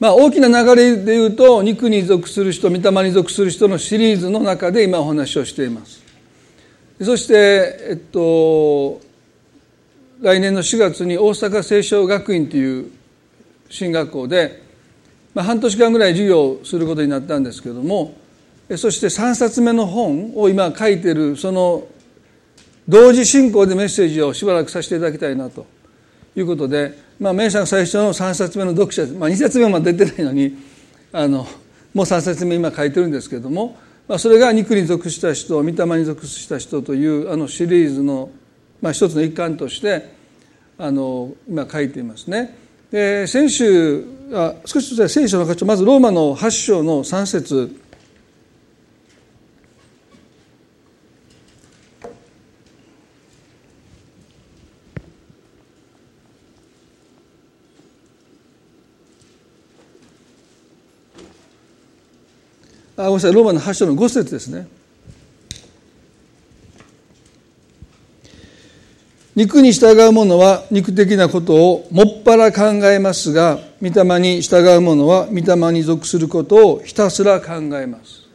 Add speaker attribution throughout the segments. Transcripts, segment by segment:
Speaker 1: まあ大きな流れで言うと肉に属する人御霊に属する人のシリーズの中で今お話をしています。そしてえっと来年の4月に大阪清少学院という進学校で、まあ、半年間ぐらい授業をすることになったんですけどもそして3冊目の本を今書いているその同時進行でメッセージをしばらくさせていただきたいなということで、まあ、メイさん最初の3冊目の読者、まあ、2冊目まで出てないのにあのもう3冊目今書いてるんですけども、まあ、それが肉に属した人御霊に属した人というあのシリーズの、まあ、一つの一環としてあの今書いていますね。で先週あ少しずつ聖書の箇所まずローマの8章の3節あごめんなさい。ローマの8章の5節ですね。肉に従う者は肉的なことをもっぱら考えますが御霊に従う者は御霊に属することをひたすら考えます、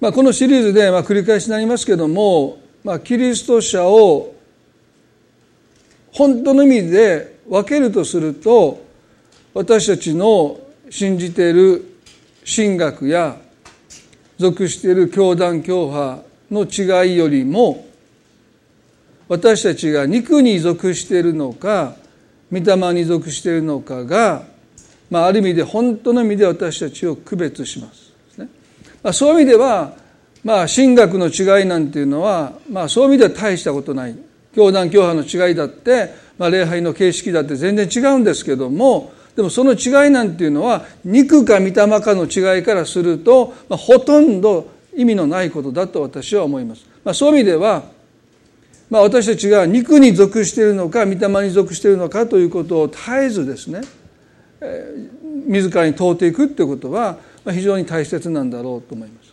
Speaker 1: まあ、このシリーズでまあ繰り返しになりますけども、まあ、キリスト者を本当の意味で分けるとすると私たちの信じている神学や属している教団教派の違いよりも私たちが肉に属しているのか御霊に属しているのかが、まあ、ある意味で本当の意味で私たちを区別します。まあ、そういう意味では、まあ、神学の違いなんていうのは、まあ、そういう意味では大したことない。教団教派の違いだって、まあ、礼拝の形式だって全然違うんですけどもでもその違いなんていうのは肉か御霊かの違いからすると、まあ、ほとんど意味のないことだと私は思います。まあ、そういう意味では、まあ、私たちが肉に属しているのか御霊に属しているのかということを絶えずですね、えー、自らに問うていくということは非常に大切なんだろうと思います。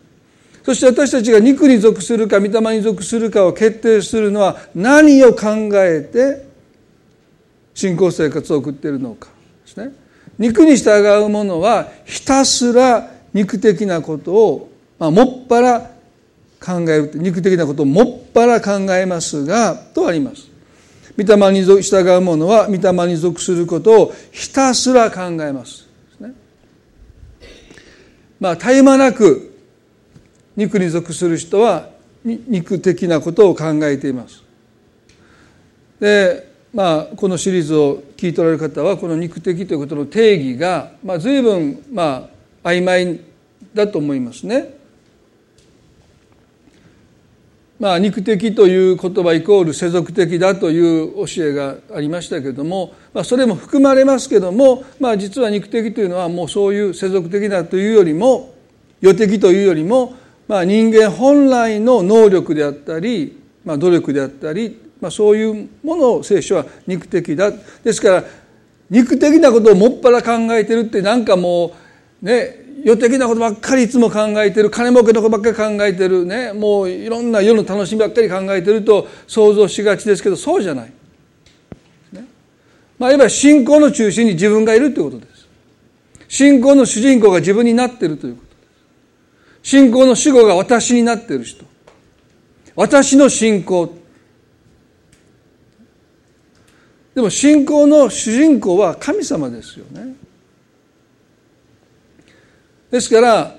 Speaker 1: そして私たちが肉に属するか御霊に属するかを決定するのは何を考えて信仰生活を送っているのかですね肉に従う者はひたすら肉的なことを、まあ、もっぱら考える肉的なことをもっぱら考えますがとあります御霊に従う者は御霊に属することをひたすら考えます。まあ、絶え間なく肉に属する人は肉的なことを考えています。でまあ、このシリーズを聞いておられる方はこの肉的ということの定義が、まあ、随分、まあ、曖昧だと思いますね。まあ、肉的という言葉イコール世俗的だという教えがありましたけれども、まあ、それも含まれますけども、まあ、実は肉的というのはもうそういう世俗的だというよりも世的というよりも、まあ、人間本来の能力であったり、まあ、努力であったりまあ、そういうものを聖書は肉的だですから肉的なことをもっぱら考えてるってなんかもうね世的なことばっかりいつも考えてる金儲けのことばっかり考えてるねもういろんな世の楽しみばっかり考えてると想像しがちですけどそうじゃない。ね、まあ、いわば信仰の中心に自分がいるということです。信仰の主人公が自分になっているということです。信仰の主語が私になっている人。私の信仰。でも信仰の主人公は神様ですよね。ですから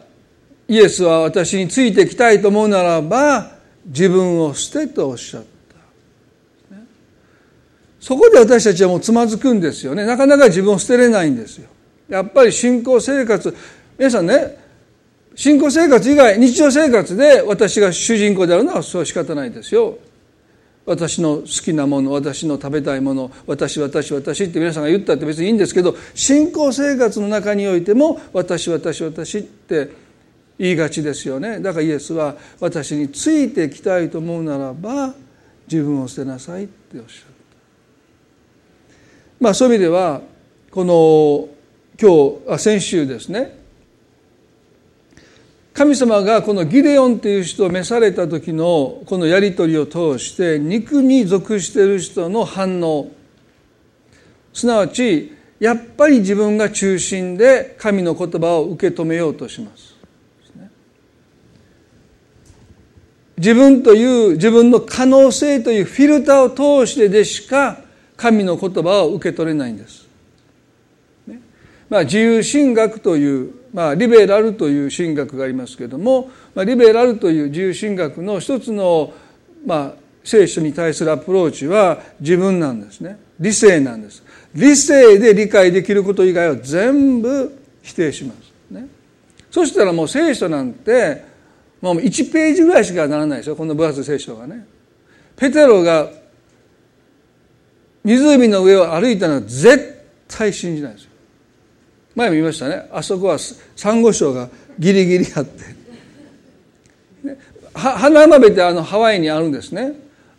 Speaker 1: イエスは私についてきたいと思うならば自分を捨てとおっしゃった、そこで私たちはもうつまずくんですよね。なかなか自分を捨てれないんですよ。やっぱり信仰生活皆さんね信仰生活以外日常生活で私が主人公であるのはそう仕方ないですよ。私の好きなもの私の食べたいもの私私私って皆さんが言ったって別にいいんですけど信仰生活の中においても私私私って言いがちですよね。だからイエスは私についてきたいと思うならば自分を捨てなさいっておっしゃるまあそういう意味ではこの今日あ先週ですね。神様がこのギデオンという人を召された時のこのやり取りを通して肉に属している人の反応すなわちやっぱり自分が中心で神の言葉を受け止めようとします。自分という自分の可能性というフィルターを通してでしか神の言葉を受け取れないんです。まあ、自由神学という、まあ、リベラルという神学がありますけれども、まあ、リベラルという自由神学の一つの、まあ、聖書に対するアプローチは自分なんですね。理性なんです。理性で理解できること以外は全部否定します、ね、そしたらもう聖書なんてもう1ページぐらいしかならないですよ。この分厚い聖書がね。ペテロが湖の上を歩いたのは絶対信じないですよ。前も言いましたね。あそこはサンゴ礁がギリギリあって。花鍋ってあのハワイにあるんですね。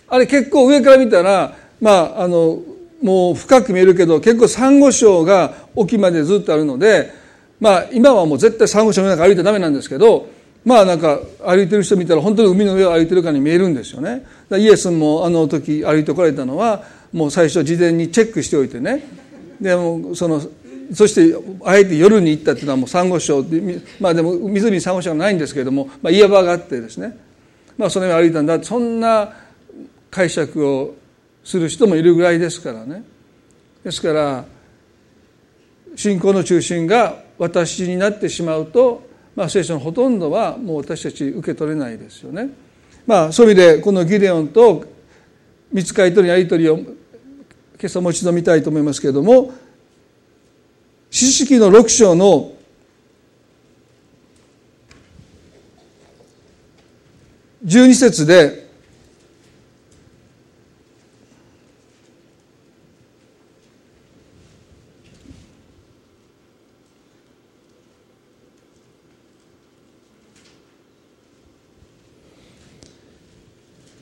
Speaker 1: あれ結構上から見たらまああのもう深く見えるけど結構サンゴ礁が沖までずっとあるのでまあ今はもう絶対サンゴ礁の中歩いてダメなんですけどまあなんか歩いてる人見たら本当に海の上を歩いてるかに見えるんですよね。イエスもあの時歩いてこられたのはもう最初事前にチェックしておいてね。でもそのそしてあえて夜に行ったっていうのはもうサンゴ礁まあでも湖にサンゴ礁がないんですけれども、まあ、岩場があってですね。まあその上を歩いたんだ。そんな解釈をする人もいるぐらいですからね。ですから信仰の中心が私になってしまうと、まあ、聖書のほとんどはもう私たち受け取れないですよね。まあ、そういう意味でこのギデオンと見つかりとのやり取りを今朝もう一度見たいと思いますけれども四式の6章の12節で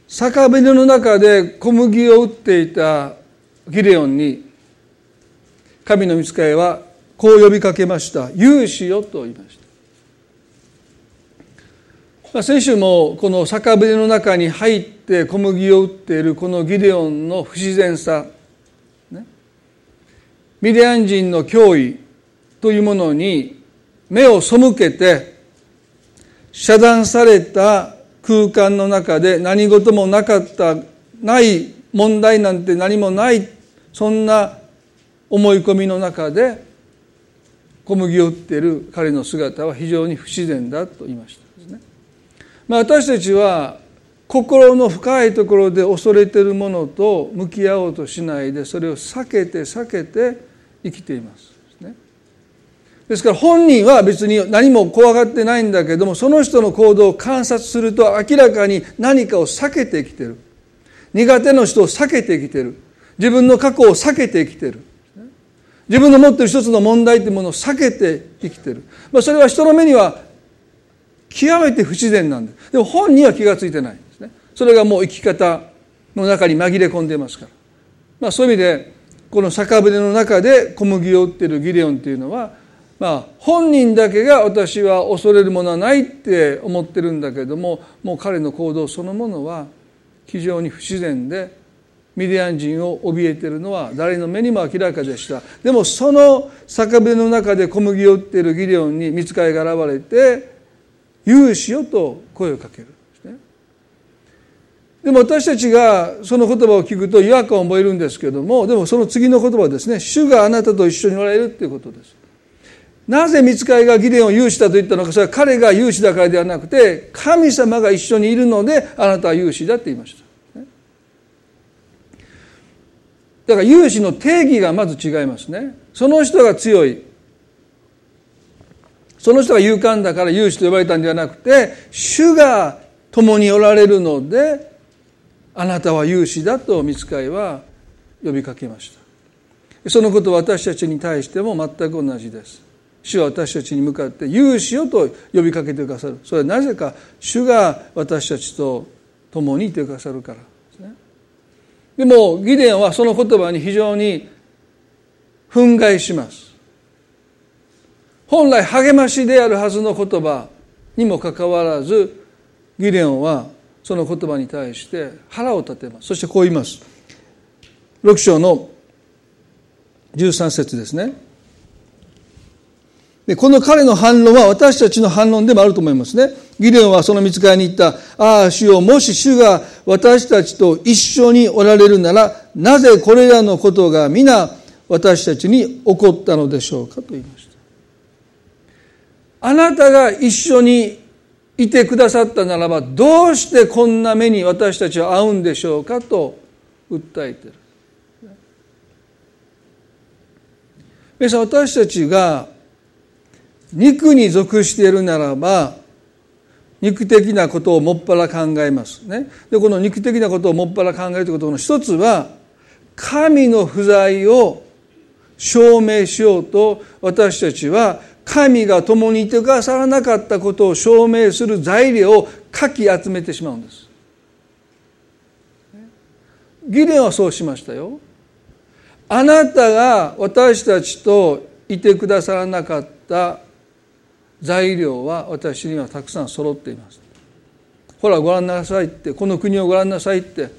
Speaker 1: 酒舟の中で小麦を売っていたギレオンに神の見つかりはこう呼びかけました「勇士よ」と言いました、先週もこの酒舟の中に入って小麦を売っているこのギデオンの不自然さ、ね、ミディアン人の脅威というものに目を背けて遮断された空間の中で何事もなかったない問題なんて何もないそんな思い込みの中で小麦を売っている彼の姿は非常に不自然だと言いましたですね。まあ、私たちは心の深いところで恐れているものと向き合おうとしないでそれを避けて避けて生きています。ですから本人は別に何も怖がってないんだけどもその人の行動を観察すると明らかに何かを避けてきてる苦手な人を避けてきてる自分の過去を避けてきてる自分の持っている一つの問題というものを避けて生きてる、まあ、それは人の目には極めて不自然なんですでも本人は気が付いてないんですね。それがもう生き方の中に紛れ込んでますから、まあ、そういう意味でこの酒舟の中で小麦を売っているギレオンというのはまあ、本人だけが私は恐れるものはないって思ってるんだけどももう彼の行動そのものは非常に不自然でミディアン人を怯えているのは誰の目にも明らかでした。でもその酒舟の中で小麦を売っているギデオンに見つかりが現れて「勇士よ」と声をかける。でも私たちがその言葉を聞くと違和感を覚えるんですけどもでもその次の言葉はですね「主があなたと一緒におられる」っていうことです。なぜ見つかりがギデオンを勇士だと言ったのかそれは彼が勇士だからではなくて神様が一緒にいるのであなたは勇士だって言いました。だから勇士の定義がまず違いますね。その人が強い。その人が勇敢だから勇士と呼ばれたんではなくて主が共におられるのであなたは勇士だと見つかりは呼びかけました。そのことは私たちに対しても全く同じです。主は私たちに向かって勇士よと呼びかけてくださる。それはなぜか主が私たちと共にいてくださるから。でもギデオンはその言葉に非常に憤慨します。本来励ましであるはずの言葉にもかかわらずギデオンはその言葉に対して腹を立てます。そしてこう言います。6章の13節ですね。でこの彼の反論は私たちの反論でもあると思いますね。ギデオンはその見つかりに行った。ああ主よもし主が私たちと一緒におられるならなぜこれらのことが皆私たちに起こったのでしょうかと言いました。あなたが一緒にいてくださったならばどうしてこんな目に私たちは会うんでしょうかと訴えてる。皆さん私たちが肉に属しているならば肉的なことをもっぱら考えますね。でこの肉的なことをもっぱら考えるということの一つは神の不在を証明しようと私たちは神が共にいてくださらなかったことを証明する材料をかき集めてしまうんです。ギレンはそうしましたよ。あなたが私たちといてくださらなかった材料は私にはたくさん揃っています。ほらご覧なさいってこの国をご覧なさいって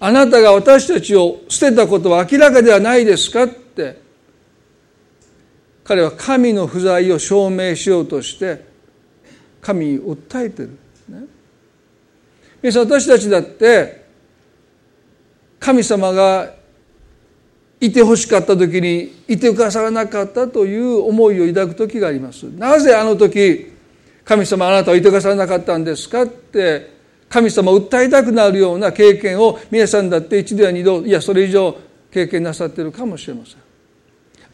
Speaker 1: あなたが私たちを捨てたことは明らかではないですかって彼は神の不在を証明しようとして神に訴えてるんです、ね、皆さん私たちだって神様がいてほしかった時にいてくださらなかったという思いを抱く時があります。なぜあの時神様あなたはいてくださらなかったんですかって神様を訴えたくなるような経験を皆さんだって一度や二度いやそれ以上経験なさってるかもしれません。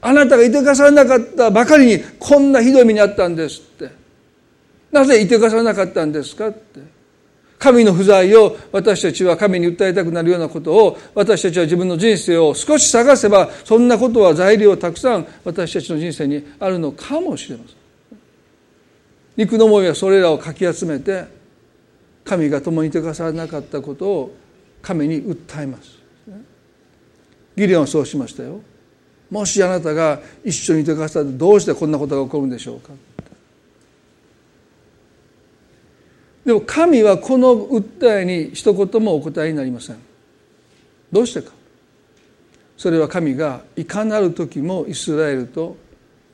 Speaker 1: あなたがいてくださらなかったばかりにこんなひどい目にあったんですって。なぜいてくださらなかったんですかって。神の不在を私たちは神に訴えたくなるようなことを私たちは自分の人生を少し探せばそんなことは材料たくさん私たちの人生にあるのかもしれません。肉の思いはそれらをかき集めて神が共にいてくださらなかったことを神に訴えます。ギリオンはそうしましたよ。もしあなたが一緒にいてくださってどうしてこんなことが起こるんでしょうか。でも神はこの訴えに一言もお答えになりません。どうしてか。それは神がいかなる時もイスラエルと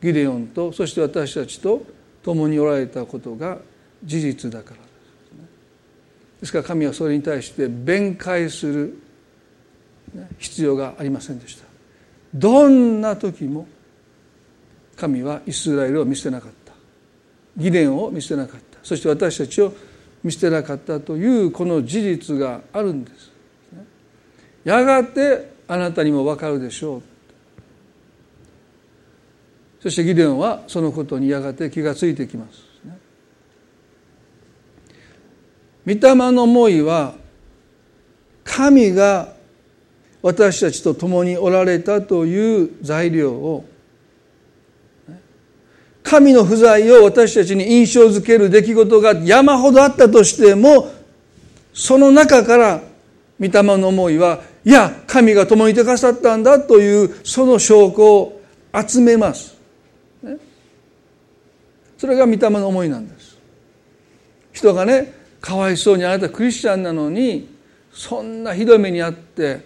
Speaker 1: ギデオンとそして私たちと共におられたことが事実だから。ですですから神はそれに対して弁解する必要がありませんでした。どんな時も神はイスラエルを見捨てなかった。議連を見捨てなかった。そして私たちを見捨てなかったというこの事実があるんです。やがてあなたにも分かるでしょう。そしてギデオンはそのことにやがて気がついてきます。御霊の思いは神が私たちと共におられたという材料を神の不在を私たちに印象づける出来事が山ほどあったとしてもその中から御霊の思いはいや神が共にいてくださったんだというその証拠を集めます。それが御霊の思いなんです。人がねかわいそうにあなたクリスチャンなのにそんなひどい目にあって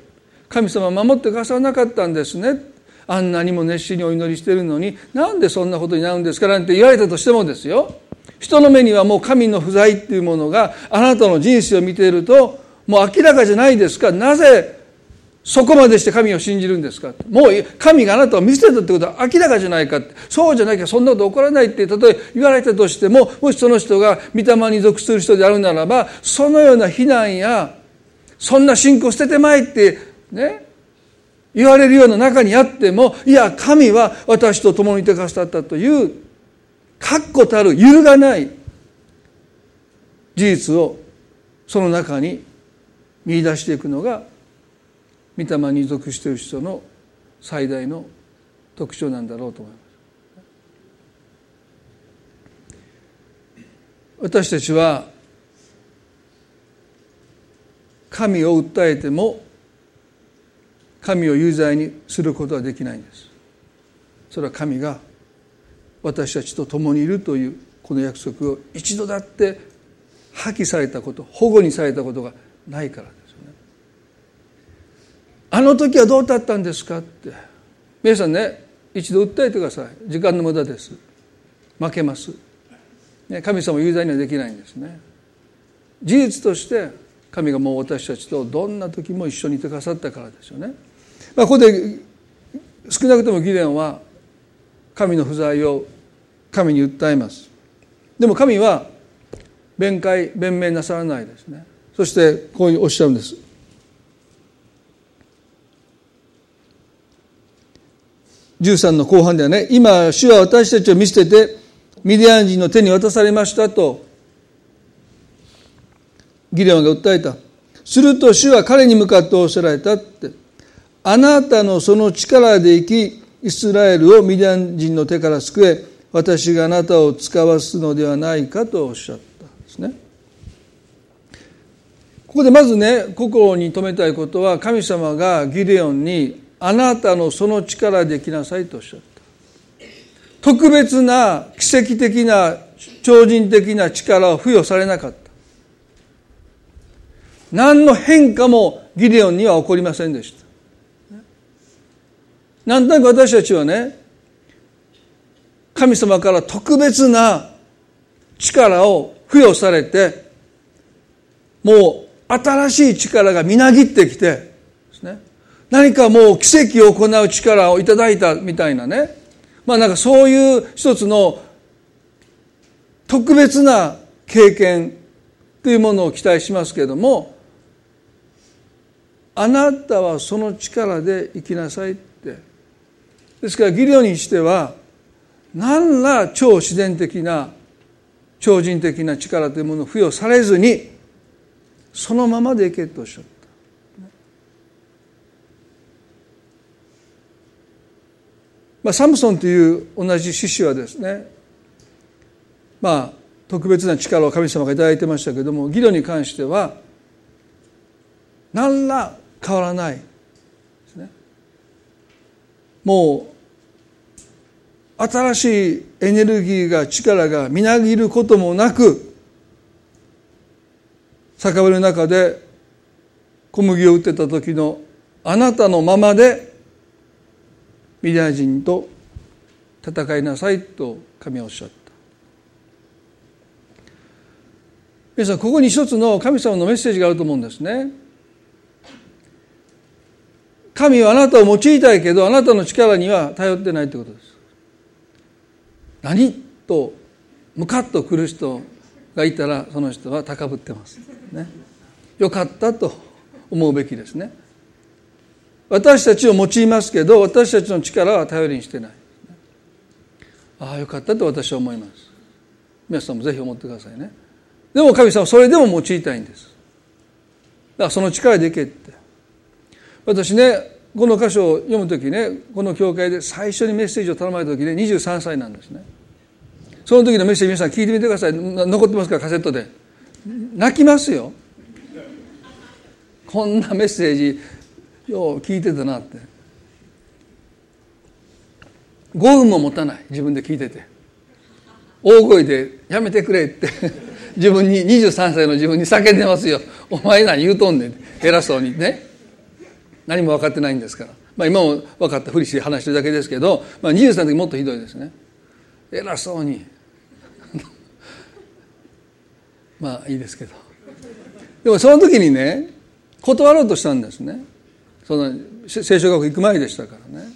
Speaker 1: 神様守ってくださらなかったんですねあんなにも熱心にお祈りしてるのになんでそんなことになるんですかなんて言われたとしてもですよ。人の目にはもう神の不在っていうものがあなたの人生を見ているともう明らかじゃないですか。なぜそこまでして神を信じるんですか。もう神があなたを見捨てたってことは明らかじゃないか。そうじゃなきゃそんなこと起こらないってたとえ言われたとしてももしその人が御霊に属する人であるならばそのような非難やそんな信仰捨ててまいってね言われるような中にあってもいや神は私と共にいてくださったという確固たる揺るがない事実をその中に見出していくのが御霊に属している人の最大の特徴なんだろうと思います。私たちは神を訴えても神を有罪にすることはできないんです。それは神が私たちと共にいるというこの約束を一度だって破棄されたこと保護にされたことがないからですよね。あの時はどうだったんですかって。皆さんね一度訴えてください。時間の無駄です。負けます、ね、神様有罪にはできないんですね。事実として神がもう私たちとどんな時も一緒にいてくださったからですよね、まあ、ここで少なくともギデオンは神の不在を神に訴えます。でも神は弁解弁明なさらないですね。そしてこういうおっしゃるんです。13の後半ではね今主は私たちを見捨ててミディアン人の手に渡されましたとギレオンが訴えた。すると主は彼に向かっておっしゃられたって。あなたのその力で生きイスラエルをミディアン人の手から救え私があなたを使わすのではないかとおっしゃったんですね。ここでまずね心に留めたいことは神様がギデオンにあなたのその力できなさいとおっしゃった。特別な奇跡的な超人的な力を付与されなかった。何の変化もギデオンには起こりませんでした。なんとなく私たちはね神様から特別な力を付与されてもう新しい力がみなぎってきてですね。何かもう奇跡を行う力をいただいたみたいなね。まあなんかそういう一つの特別な経験というものを期待しますけれどもあなたはその力で生きなさいってですからギリオにしては何ら超自然的な超人的な力というものを付与されずにそのままでいけとおっしゃった。まあ、サムソンという同じ獅子はですねまあ特別な力を神様が頂いてましたけれどもギロに関しては何ら変わらないもう新しいエネルギーが力がみなぎることもなく酒場の中で小麦を売ってた時のあなたのままでミディアン人と戦いなさいと神はおっしゃった。皆さんここに一つの神様のメッセージがあると思うんですね。神はあなたを用いたいけどあなたの力には頼ってないということです。何とムカッと来る人がいたらその人は高ぶってます。ね。よかったと思うべきですね。私たちを用いますけど私たちの力は頼りにしてない。ああよかったと私は思います。皆さんもぜひ思ってくださいね。でも神様それでも用いたいんです。だからその力でいけって。私ねこの箇所を読む時ねこの教会で最初にメッセージを頼まれた時で23歳なんですね。その時のメッセージ皆さん聞いてみてください。残ってますからカセットで。泣きますよ。こんなメッセージよう聞いてたなって。5分も持たない自分で聞いてて。大声で「やめてくれ」って。自分に23歳の自分に叫んでますよ「お前何言うとんねん」偉そうにね。何も分かってないんですから、まあ、今も分かったふりして話してるだけですけど、まあ、23の時もっとひどいですね。偉そうに。まあいいですけど。でもその時にね断ろうとしたんですね。その聖書学行く前でしたからね。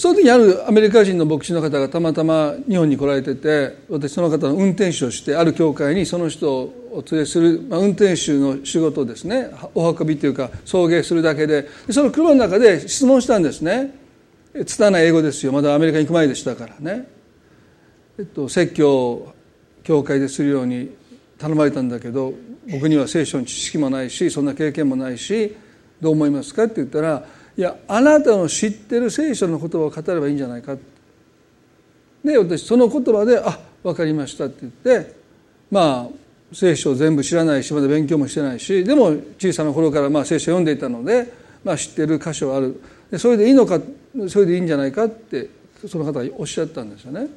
Speaker 1: その時にあるアメリカ人の牧師の方がたまたま日本に来られてて私その方の運転手をしてある教会にその人を連れする、まあ、運転手の仕事ですね。お運びというか送迎するだけで。その車の中で質問したんですね。拙い英語ですよ。まだアメリカに行く前でしたからね、えっと、説教を教会でするように頼まれたんだけど僕には聖書の知識もないしそんな経験もないしどう思いますか？って言ったらいやあなたの知ってる聖書の言葉を語ればいいんじゃないかで私その言葉で「あ分かりました」って言ってまあ聖書を全部知らないしまだ勉強もしてないしでも小さな頃からまあ聖書を読んでいたので、まあ、知ってる箇所はあるでそれでいいのかそれでいいんじゃないかってその方がおっしゃったんですよね。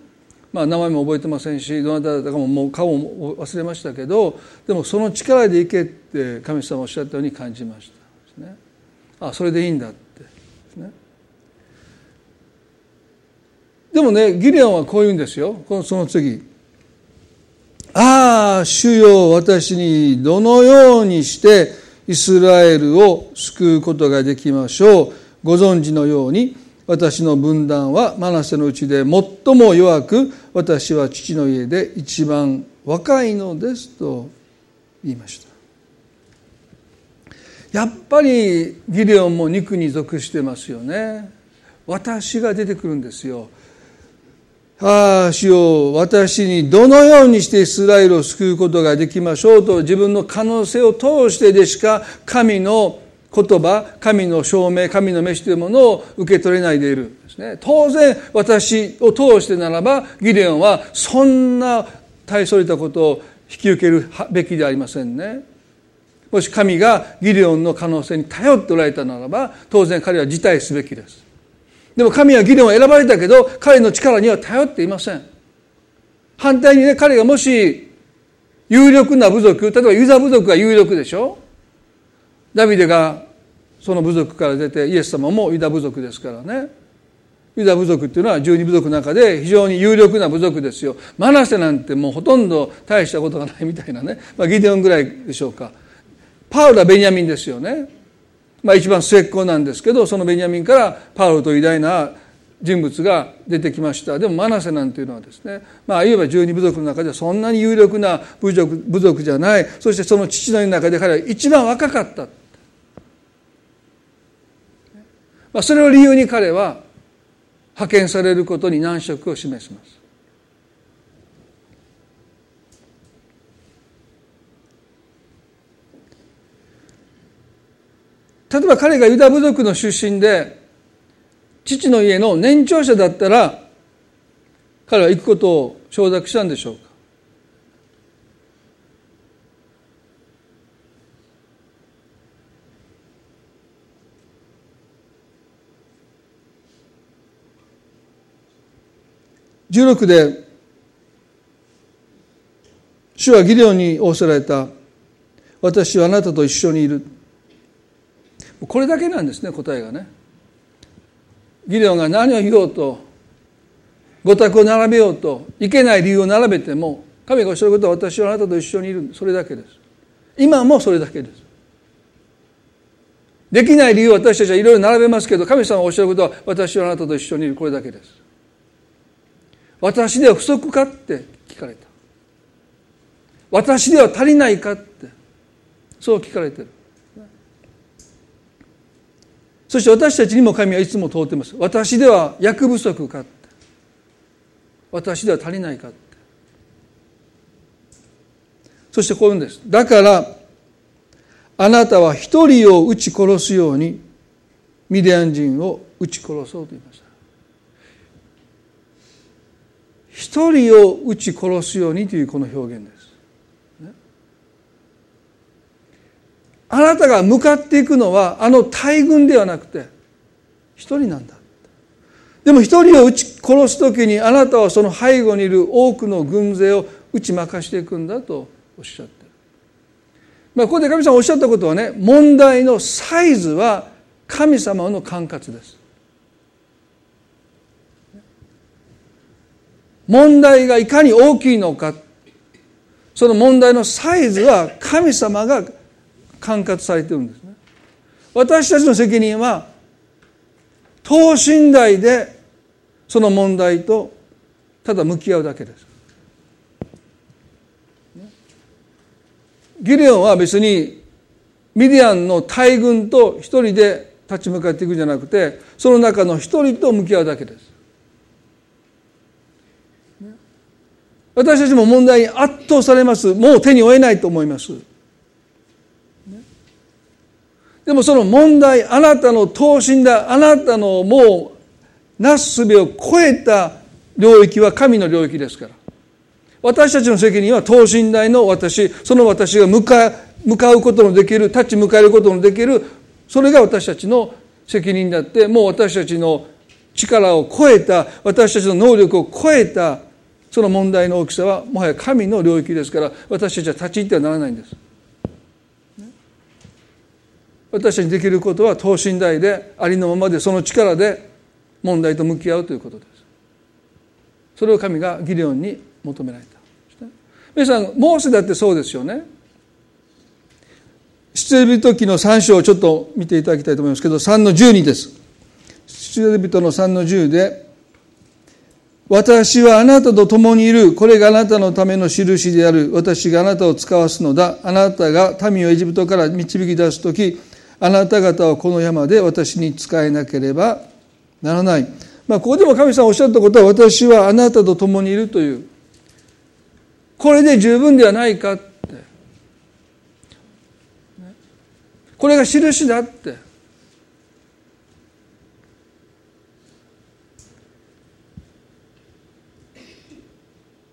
Speaker 1: まあ、名前も覚えてませんしどなただったかももう顔も忘れましたけどでもその力でいけって神様おっしゃったように感じましたね。あそれでいいんだですねでもねギレオンはこう言うんですよ。このその次ああ主よ私にどのようにしてイスラエルを救うことができましょうご存知のように私の分断はマナセのうちで最も弱く私は父の家で一番若いのですと言いました。やっぱりギデオンも肉に属してますよね。私が出てくるんですよ。ああ主よ私にどのようにしてイスラエルを救うことができましょうと自分の可能性を通してでしか神の言葉神の証明神の召しというものを受け取れないでいるんですね。当然私を通してならばギデオンはそんな大それたことを引き受けるべきではありませんね。もし神がギデオンの可能性に頼っておられたならば当然彼は辞退すべきです。でも神はギデオンを選ばれたけど彼の力には頼っていません。反対にね彼がもし有力な部族例えばユザ部族が有力でしょ？ダビデがその部族から出てイエス様もユダ部族ですからね。ユダ部族っていうのは十二部族の中で非常に有力な部族ですよ。マナセなんてもうほとんど大したことがないみたいなね、まあ、ギデオンぐらいでしょうか。パウロはベニヤミンですよね。まあ一番末っ子なんですけどそのベニヤミンからパウロと偉大な人物が出てきました。でもマナセなんていうのはですねまあいわば十二部族の中ではそんなに有力な部族部族じゃない。そしてその父の中で彼は一番若かった。まあ、それを理由に彼は派遣されることに難色を示します。例えば彼がユダ部族の出身で父の家の年長者だったら彼は行くことを承諾したんでしょうか？16で主はギデオンに仰せられた。私はあなたと一緒にいる。これだけなんですね答えがね。ギデオンが何を言おうと御託を並べようといけない理由を並べても神がおっしゃることは私はあなたと一緒にいるそれだけです。今もそれだけです。できない理由を私たちはいろいろ並べますけど神様がおっしゃることは私はあなたと一緒にいる。これだけです。私では不足かって聞かれた。私では足りないかってそう聞かれてる。そして私たちにも神はいつも問うてます。私では役不足か私では足りないかそしてこういうんです。だからあなたは一人を撃ち殺すようにミディアン人を撃ち殺そうと言いました。一人を撃ち殺すようにというこの表現です。あなたが向かっていくのはあの大軍ではなくて一人なんだ。でも一人を撃ち殺す時にあなたはその背後にいる多くの軍勢を打ち負かしていくんだとおっしゃってる。まあ、ここで神様おっしゃったことはね問題のサイズは神様の管轄です。問題がいかに大きいのかその問題のサイズは神様が管轄されてるんですね。私たちの責任は等身大でその問題とただ向き合うだけです。ギレオンは別にミディアンの大軍と一人で立ち向かっていくんじゃなくてその中の一人と向き合うだけです。私たちも問題に圧倒されます。もう手に負えないと思います。でもその問題あなたの等身大あなたのもうなすすべを超えた領域は神の領域ですから私たちの責任は等身大の私その私が向か向かうことのできる立ち向かえることのできるそれが私たちの責任であってもう私たちの力を超えた私たちの能力を超えたその問題の大きさはもはや神の領域ですから私たちは立ち入ってはならないんです。私たちにできることは等身大でありのままでその力で問題と向き合うということです。それを神がギデオンに求められた皆さんモーセだってそうですよね出エビ人記の3章をちょっと見ていただきたいと思いますけど3の12です出エビ人の3の10で私はあなたと共にいる。これがあなたのための印である。私があなたを使わすのだ。あなたが民をエジプトから導き出す時、あなた方はこの山で私に仕えなければならない。まあ、ここでも神様おっしゃったことは、私はあなたと共にいるという。これで十分ではないかって。これが印だって。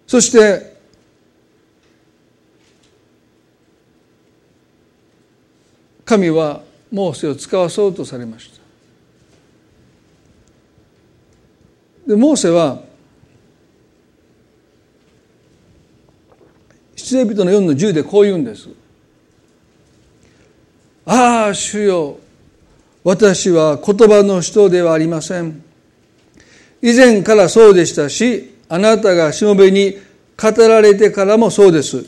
Speaker 1: そして神はモーセを使わそうとされましたでモーセは出エ人の4の10でこう言うんですああ主よ私は言葉の人ではありません以前からそうでしたしあなたがしもべに語られてからもそうです。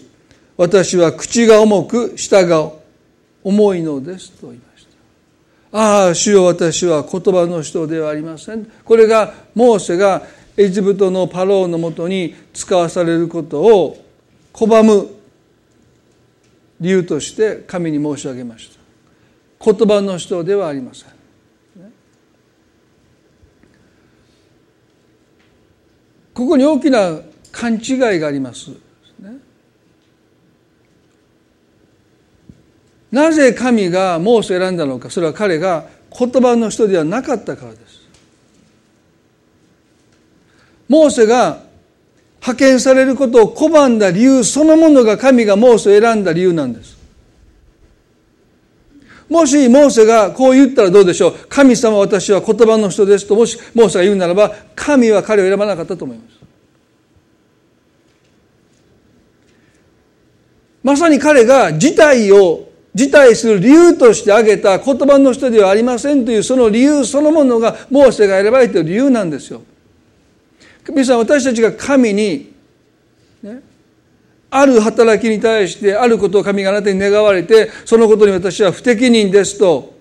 Speaker 1: 私は口が重く、舌が重いのですと言いました。ああ、主よ私は言葉の人ではありません。これが、モーセがエジプトのパローのもとに使わされることを拒む理由として神に申し上げました。言葉の人ではありません。ここに大きな勘違いがあります。なぜ神がモーセを選んだのかそれは彼が言葉の人ではなかったからです。モーセが派遣されることを拒んだ理由そのものが神がモーセを選んだ理由なんです。もしモーセがこう言ったらどうでしょう神様私は言葉の人ですともしモーセが言うならば神は彼を選ばなかったと思います。まさに彼が事態を辞退する理由として挙げた言葉の人ではありませんというその理由そのものがモーセが選ばれている理由なんですよ。皆さん私たちが神に、ね、ある働きに対してあることを神があなたに願われてそのことに私は不適任ですと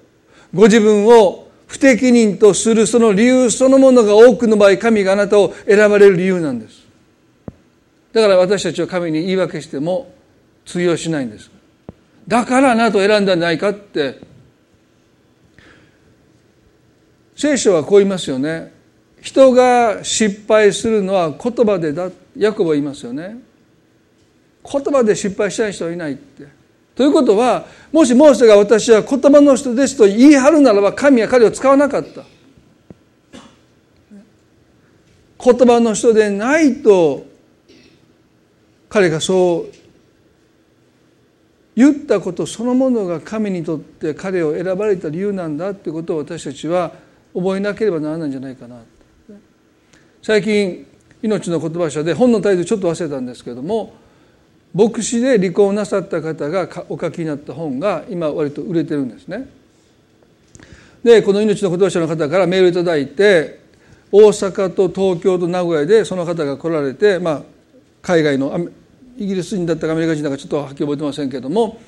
Speaker 1: ご自分を不適任とするその理由そのものが多くの場合神があなたを選ばれる理由なんですだから私たちは神に言い訳しても通用しないんですだからあなたを選んだんじゃないかって聖書はこう言いますよね人が失敗するのは言葉でだヤコブは言いますよね言葉で失敗したい人はいないって。ということはもしモーセが私は言葉の人ですと言い張るならば神は彼を使わなかった。言葉の人でないと彼がそう言ったことそのものが神にとって彼を選ばれた理由なんだということを私たちは覚えなければならないんじゃないかな最近命の言葉社で本のタイトルちょっと忘れたんですけれども牧師で離婚なさった方がお書きになった本が今割と売れてるんですね。でこの命の言葉社の方からメールいただいて大阪と東京と名古屋でその方が来られて、まあ、海外のイギリス人だったかアメリカ人だかちょっとはっきり覚えてませんけれども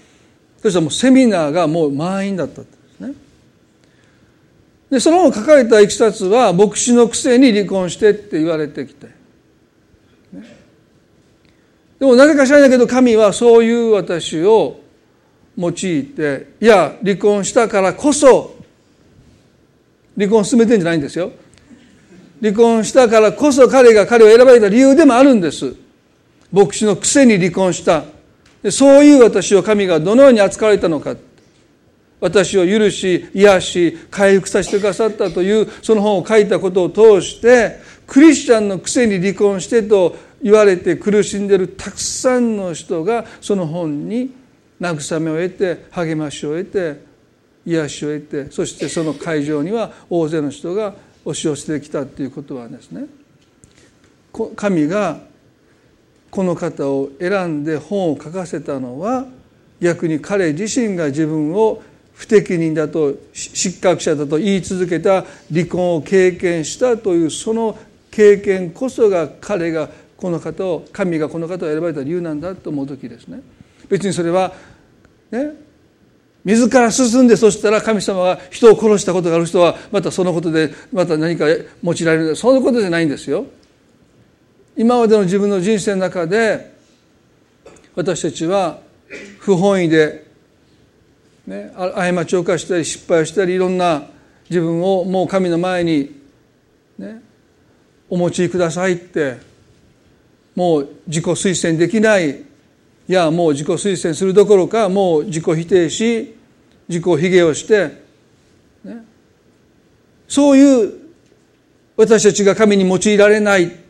Speaker 1: そしたらもうセミナーがもう満員だったんですね。でその書かれたいきさつは牧師のくせに離婚してって言われてきて。でもなぜか知らないけど神はそういう私を用いていや離婚したからこそ離婚を進めてんじゃないんですよ離婚したからこそ彼が彼を選ばれた理由でもあるんです牧師のくせに離婚した。そういう私を神がどのように扱われたのか。私を許し癒し回復させてくださったというその本を書いたことを通してクリスチャンのくせに離婚してと言われて苦しんでるたくさんの人がその本に慰めを得て励ましを得て癒しを得てそしてその会場には大勢の人が押し寄せてきたということはですね。神がこの方を選んで本を書かせたのは逆に彼自身が自分を不適任だと失格者だと言い続けた離婚を経験したというその経験こそが彼がこの方を神がこの方を選ばれた理由なんだと思う時ですね。別にそれはね自ら進んでそしたら神様が人を殺したことがある人はまたそのことでまた何か用いられるそのことじゃないんですよ。今までの自分の人生の中で私たちは不本意で、ね、過ちを犯したり失敗をしたりいろんな自分をもう神の前に、ね、お持ちくださいってもう自己推薦できないいやもう自己推薦するどころかもう自己否定し自己卑下をして、ね、そういう私たちが神に用いられない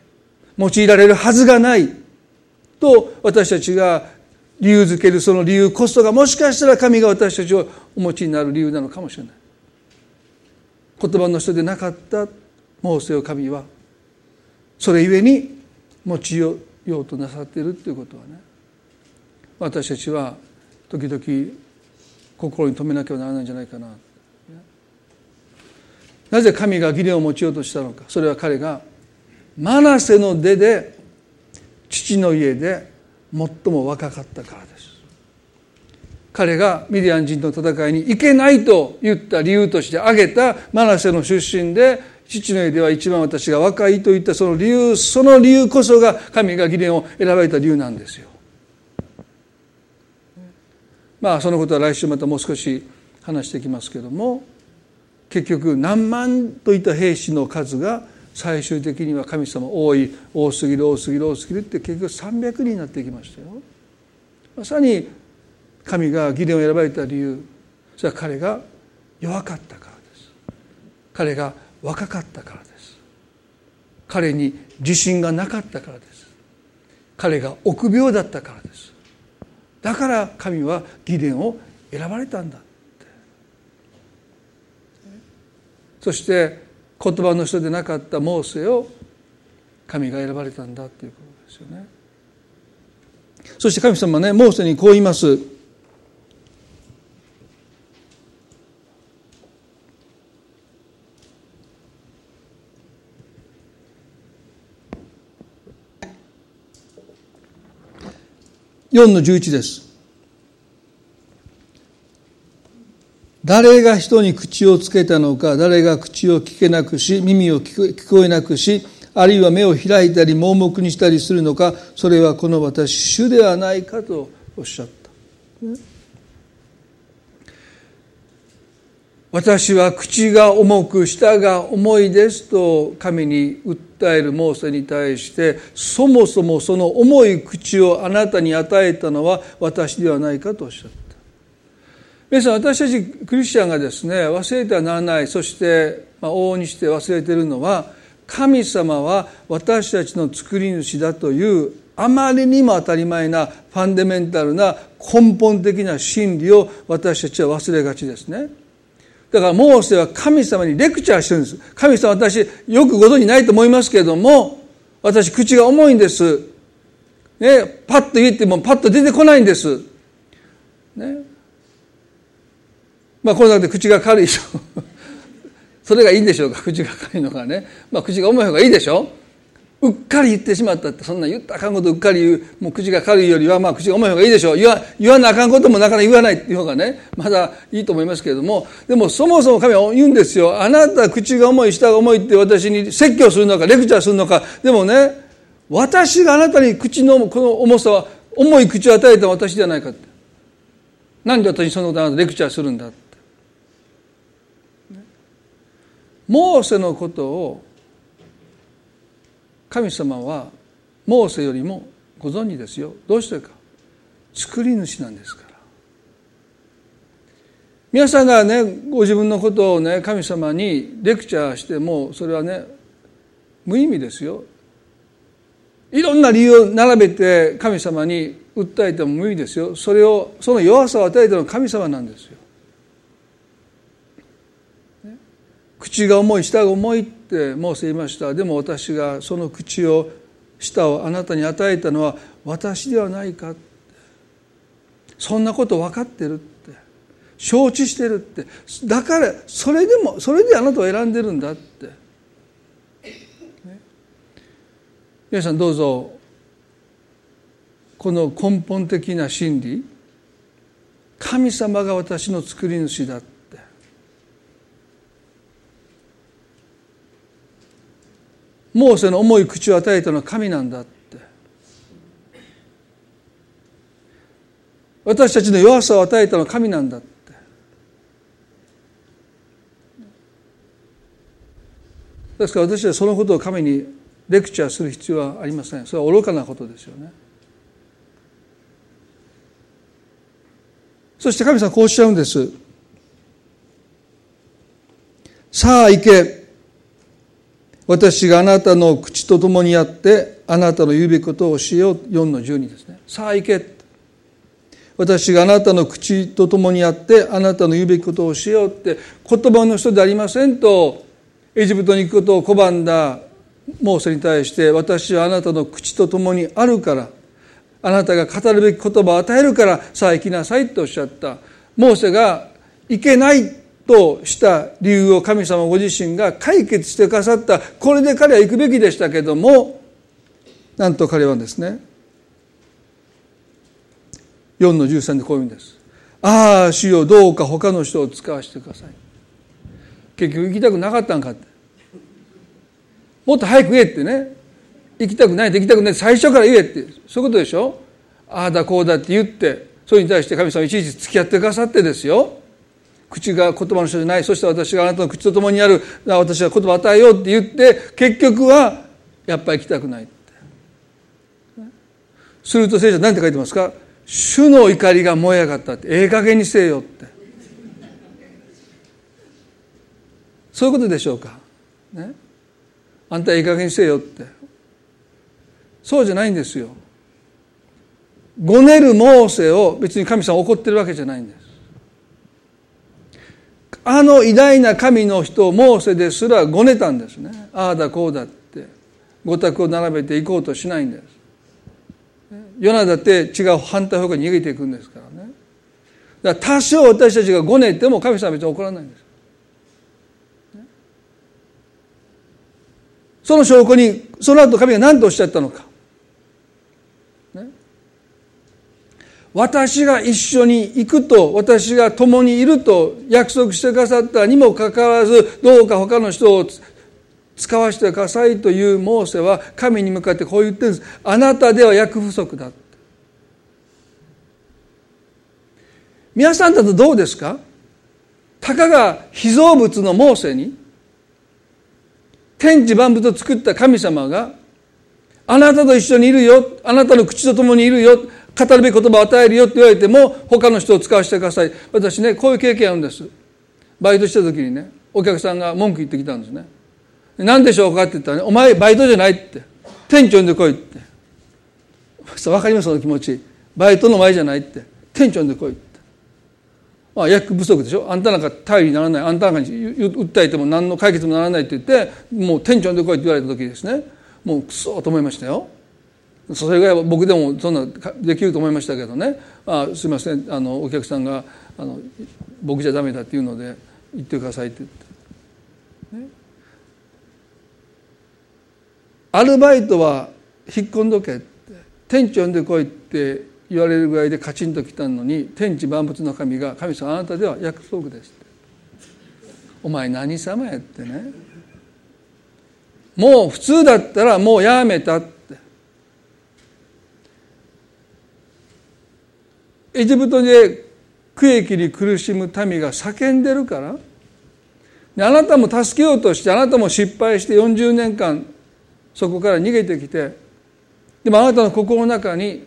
Speaker 1: 用いられるはずがないと私たちが理由づけるその理由こそがもしかしたら神が私たちをお持ちになる理由なのかもしれない。言葉の人でなかったモーセを神はそれゆえに用いようとなさっているということはね。私たちは時々心に留めなきゃならないんじゃないかな。なぜ神が義練を持ちようとしたのか。それは彼がマナセの出で父の家で最も若かったからです彼がミディアン人の戦いに行けないと言った理由として挙げたマナセの出身で父の家では一番私が若いといったその理由その理由こそが神が義伝を選ばれた理由なんですよ。まあそのことは来週またもう少し話していきますけども結局何万といった兵士の数が最終的には神様多い多すぎる多すぎる多すぎるって結局300人になっていきましたよ。まさに神が義伝を選ばれた理由。それは彼が弱かったからです。彼が若かったからです。彼に自信がなかったからです。彼が臆病だったからです。だから神は義伝を選ばれたんだって。そして言葉の人でなかったモーセを神が選ばれたんだということですよねそして神様ねモーセにこう言います4の11です。誰が人に口をつけたのか、誰が口を聞けなくし、耳を聞こえなくし、あるいは目を開いたり盲目にしたりするのか、それはこの私、主ではないかとおっしゃった。私は口が重く舌が重いですと神に訴えるモーセに対してそもそもその重い口をあなたに与えたのは私ではないかとおっしゃった皆さん私たちクリスチャンがですね忘れてはならないそして、往々にして忘れているのは神様は私たちの作り主だというあまりにも当たり前なファンデメンタルな根本的な真理を私たちは忘れがちですね。だからモーセは神様にレクチャーしてるんです。神様私よくご存じないと思いますけれども、私口が重いんです。ね、パッと言ってもパッと出てこないんです。ね。まあこの中で口が軽いでしょ。それがいいんでしょうか？口が軽いのがね。まあ口が重い方がいいでしょう。っかり言ってしまったってそんな言ったらあかんことうっかり言う。もう口が軽いよりはまあ口が重い方がいいでしょう。言わ言わなあかんこともなかなか言わない。っていう方がねまだいいと思いますけれども。でもそもそも神は言うんですよ。あなた口が重い舌が重いって私に説教するのかレクチャーするのか。でもね私があなたに口のこの重さは重い口を与えた私ではないかって。なんで私にそのことあなたレクチャーするんだって。モーセのことを神様はモーセよりもご存知ですよ。どうしてか。作り主なんですから。皆さんがねご自分のことをね神様にレクチャーしてもそれはね無意味ですよ。いろんな理由を並べて神様に訴えても無意味ですよ。それをその弱さを与えたのは神様なんですよ。口が重い舌が重いってモーセ言いました。でも私がその口を舌をあなたに与えたのは私ではないかそんなこと分かってるって。承知してるって。だからそれでもそれであなたを選んでるんだって、ね、皆さんどうぞこの根本的な真理。神様が私の作り主だって。モーセの重い口を与えたのは神なんだって。私たちの弱さを与えたのは神なんだって。ですから私はそのことを神にレクチャーする必要はありません。それは愚かなことですよね。そして神様こうおっしゃるんです。さあ行け。私があなたの口と共にあってあなたの言うべきことをしよう。4の12ですね。さあ行け。私があなたの口と共にあってあなたの言うべきことをしようって言葉の人でありませんとエジプトに行くことを拒んだモーセに対して私はあなたの口と共にあるからあなたが語るべき言葉を与えるからさあ行きなさいとおっしゃった。モーセが行けない。とした理由を神様ご自身が解決してくださった。これで彼は行くべきでしたけどもなんと彼はですね4の13でこういうんです。ああ主よどうか他の人を使わせてください。結局行きたくなかったんかって。もっと早く言えってね。行きたくない行きたくない。最初から言えって。そういうことでしょ。ああだこうだって言ってそれに対して神様いちいち付き合ってくださってですよ。口が言葉の人じゃない。そして私があなたの口と共にある。私は言葉を与えようって言って結局はやっぱり行きたくないって。すると聖書何て書いてますか？主の怒りが燃え上がったって。ええ加減にせえよって。そういうことでしょうか？ね？あんたいい加減にせえよって。そうじゃないんですよ。ごねるモーセを別に神様怒ってるわけじゃないんです。あの偉大な神の人モーセですらごねたんですね。ああだこうだって。御託を並べていこうとしないんです。ヨナだって違う反対方向に逃げていくんですからね。だから多少私たちがごねても神様は別に怒らないんです。その証拠にその後神が何とおっしゃったのか、私が一緒に行くと私が共にいると約束してくださったにもかかわらずどうか他の人を使わせてくださいというモーセは神に向かってこう言ってるんです。あなたでは役不足だ皆さんだとどうですか？たかが被造物のモーセに？天地万物を作った神様があなたと一緒にいるよ。あなたの口と共にいるよ。語るべき言葉を与えるよって言われても他の人を使わせてください。私ねこういう経験あるんです。バイトした時にねお客さんが文句言ってきたんですね。何でしょうかって言ったらねお前バイトじゃないって。店長呼んでこいって。分かります？その気持ち。バイトの前じゃないって。店長呼んでこいって。まあ、役不足でしょ？あんたなんか頼りにならない。あんたなんかに訴えても何の解決もならないって言ってもう店長呼んで来いって言われた時ですね。もうクソと思いましたよ。それぐらい僕でもそんなできると思いましたけどね「あすいません。あのお客さんがあの僕じゃダメだ」って言うので「言ってください」って言って、ね、アルバイトは引っ込んどけって店長呼んでこいって言われるぐらいでカチンときたのに天地万物の神が「神様あなたでは約束です」お前何様やってね。もう普通だったらもうやめたって。エジプトで苦役に苦しむ民が叫んでるから。あなたも助けようとしてあなたも失敗して40年間そこから逃げてきてでもあなたの心の中に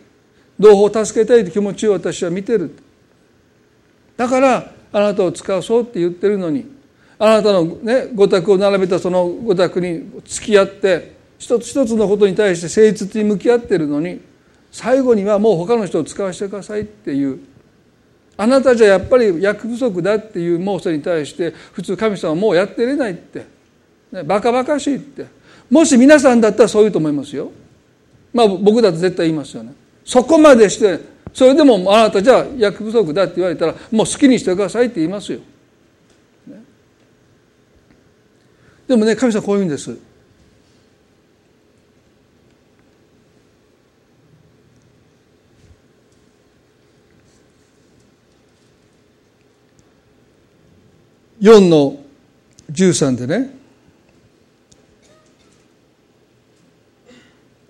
Speaker 1: 同胞を助けたいという気持ちを私は見てる。だからあなたを使わそうって言ってるのにあなたのね御託を並べたその御託に付き合って一つ一つのことに対して誠実に向き合ってるのに最後にはもう他の人を使わせてくださいっていう。あなたじゃやっぱり役不足だっていうモーセに対して普通神様はもうやってれないって、ね、バカバカしいって。もし皆さんだったらそう言うと思いますよ。まあ僕だと絶対言いますよね。そこまでしてそれでもあなたじゃ役不足だって言われたらもう好きにしてくださいって言いますよ。ね、でもね神様こう言うんです。4の13でね。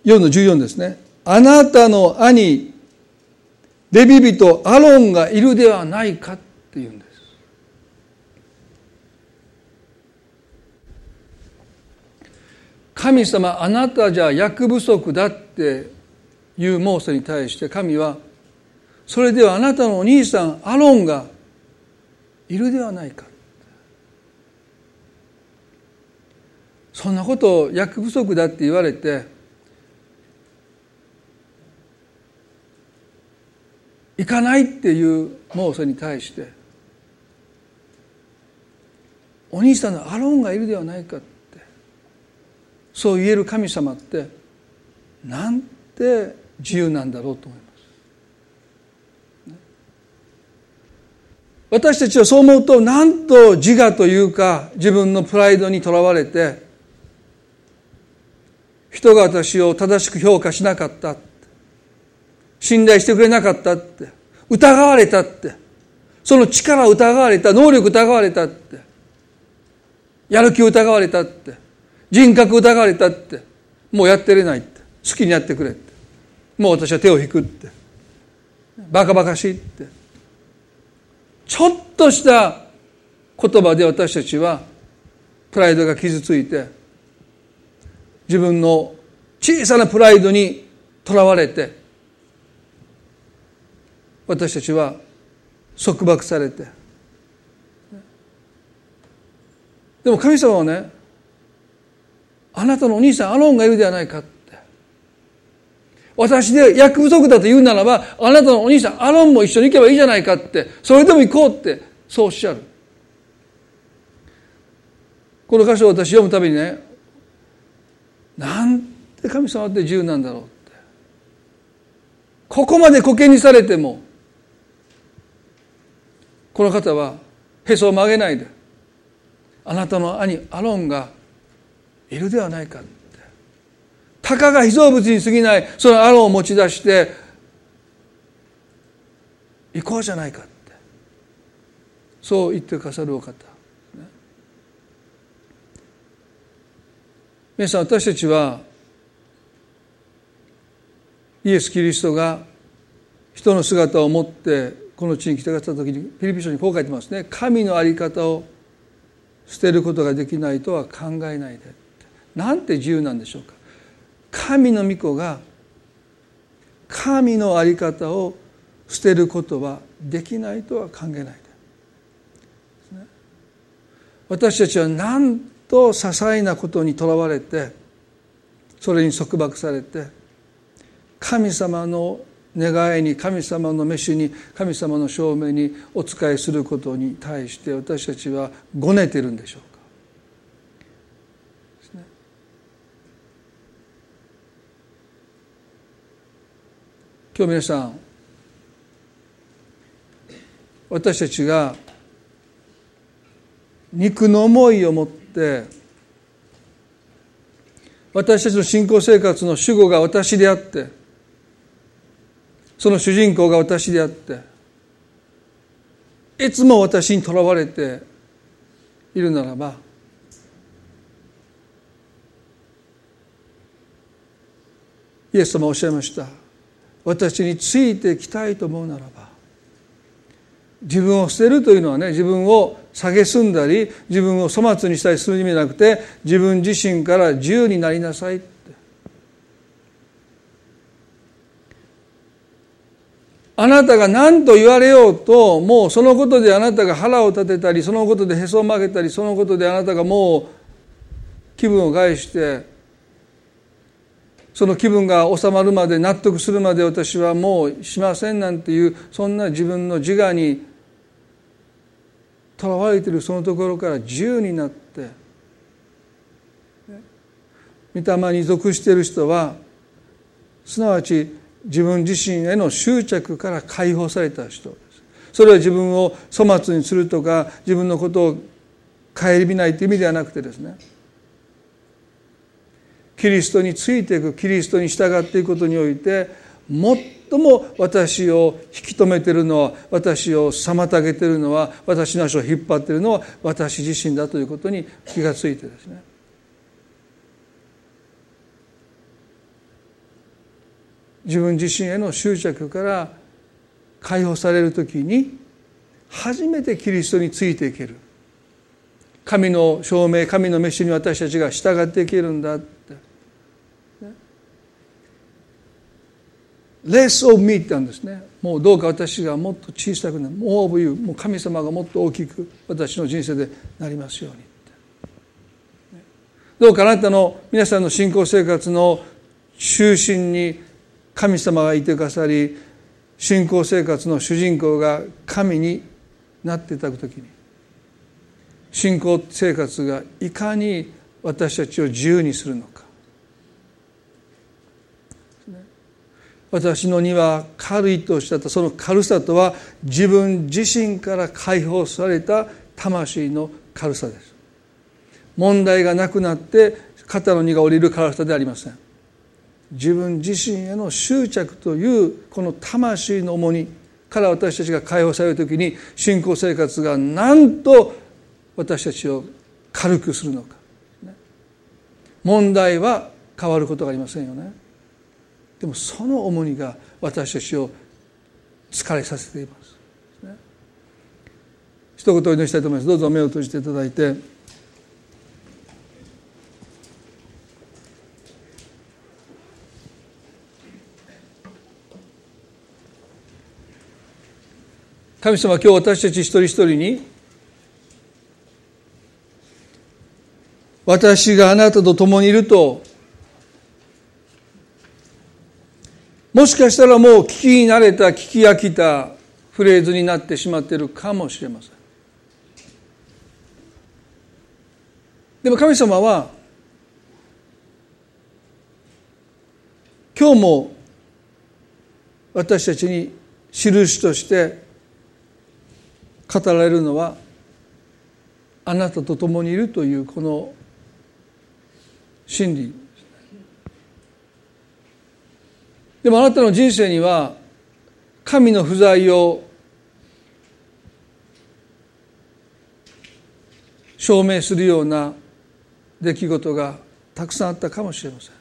Speaker 1: 4の14ですね。あなたの兄レビ人アロンがいるではないかっていうんです。神様あなたじゃ役不足だっていうモーセに対して神はそれではあなたのお兄さんアロンがいるではないか。そんなことを役不足だって言われて行かないっていうモーセに対してお兄さんのアロンがいるではないかってそう言える神様ってなんて自由なんだろうと思います。私たちはそう思うとなんと自我というか自分のプライドにとらわれて人が私を正しく評価しなかった。信頼してくれなかったって。疑われたって。その力を疑われた。能力疑われたって。やる気を疑われたって。人格疑われたって。もうやってれないって。好きにやってくれって。もう私は手を引くって。バカバカしいって。ちょっとした言葉で私たちはプライドが傷ついて自分の小さなプライドにとらわれて私たちは束縛されて。でも神様はねあなたのお兄さんアロンがいるではないかって。私で役不足だと言うならばあなたのお兄さんアロンも一緒に行けばいいじゃないかって。それでも行こうってそうおっしゃる。この箇所を私読むたびにねなんて神様って自由なんだろうって。ここまでコケにされてもこの方はへそを曲げないであなたの兄アロンがいるではないかって。たかが被造物に過ぎないそのアロンを持ち出して行こうじゃないかって。そう言ってくださるお方。皆さん私たちはイエス・キリストが人の姿を持ってこの地に来てくださった時にピリピ書にこう書いてますね。神の在り方を捨てることができないとは考えないで。なんて自由なんでしょうか。神の御子が神の在り方を捨てることはできないとは考えないで。私たちはなんと些細なことにとらわれてそれに束縛されて神様の願いに神様の召しに神様の証明にお仕えすることに対して私たちはごねてるんでしょうか。今日皆さん私たちが肉の思いを持って私たちの信仰生活の主語が私であってその主人公が私であっていつも私にとらわれているならばイエス様おっしゃいました。私についてきたいと思うならば自分を捨てるというのはね自分を蔑んだり自分を粗末にしたりする意味じゃなくて自分自身から自由になりなさいって。あなたが何と言われようともうそのことであなたが腹を立てたりそのことでへそを曲げたりそのことであなたがもう気分を害してその気分が収まるまで納得するまで私はもうしませんなんていうそんな自分の自我にとらわれているそのところから自由になって御霊に属している人はすなわち自分自身への執着から解放された人です。それは自分を粗末にするとか自分のことを顧みないという意味ではなくてですね。キリストについていくキリストに従っていくことにおいて最も私を引き止めてるのは私を妨げてるのは私の足を引っ張ってるのは私自身だということに気がついてですね。自分自身への執着から解放される時に初めてキリストについていける。神の証明神の飯に私たちが従っていけるんだって。レース・オブ・ミーって言うんですね。もうどうか私がもっと小さくなる。もうオブ・ユーもう神様がもっと大きく私の人生でなりますようにどうかあなたの皆さんの信仰生活の中心に神様がいてくださり信仰生活の主人公が神になっていただくときに信仰生活がいかに私たちを自由にするのか。私の荷は軽いとおっしゃったその軽さとは自分自身から解放された魂の軽さです。問題がなくなって肩の荷が下りる軽さではありません。自分自身への執着というこの魂の重荷から私たちが解放される時に信仰生活がなんと私たちを軽くするのか。問題は変わることがありませんよね。でもその重荷が私たちを疲れさせています。一言お祈りしたいと思います。どうぞ目を閉じていただいて。神様今日私たち一人一人に私があなたと共にいるともしかしたらもう聞き慣れた聞き飽きたフレーズになってしまっているかもしれません。でも神様は今日も私たちに印として語られるのはあなたと共にいるというこの真理。でもあなたの人生には神の不在を証明するような出来事がたくさんあったかもしれません。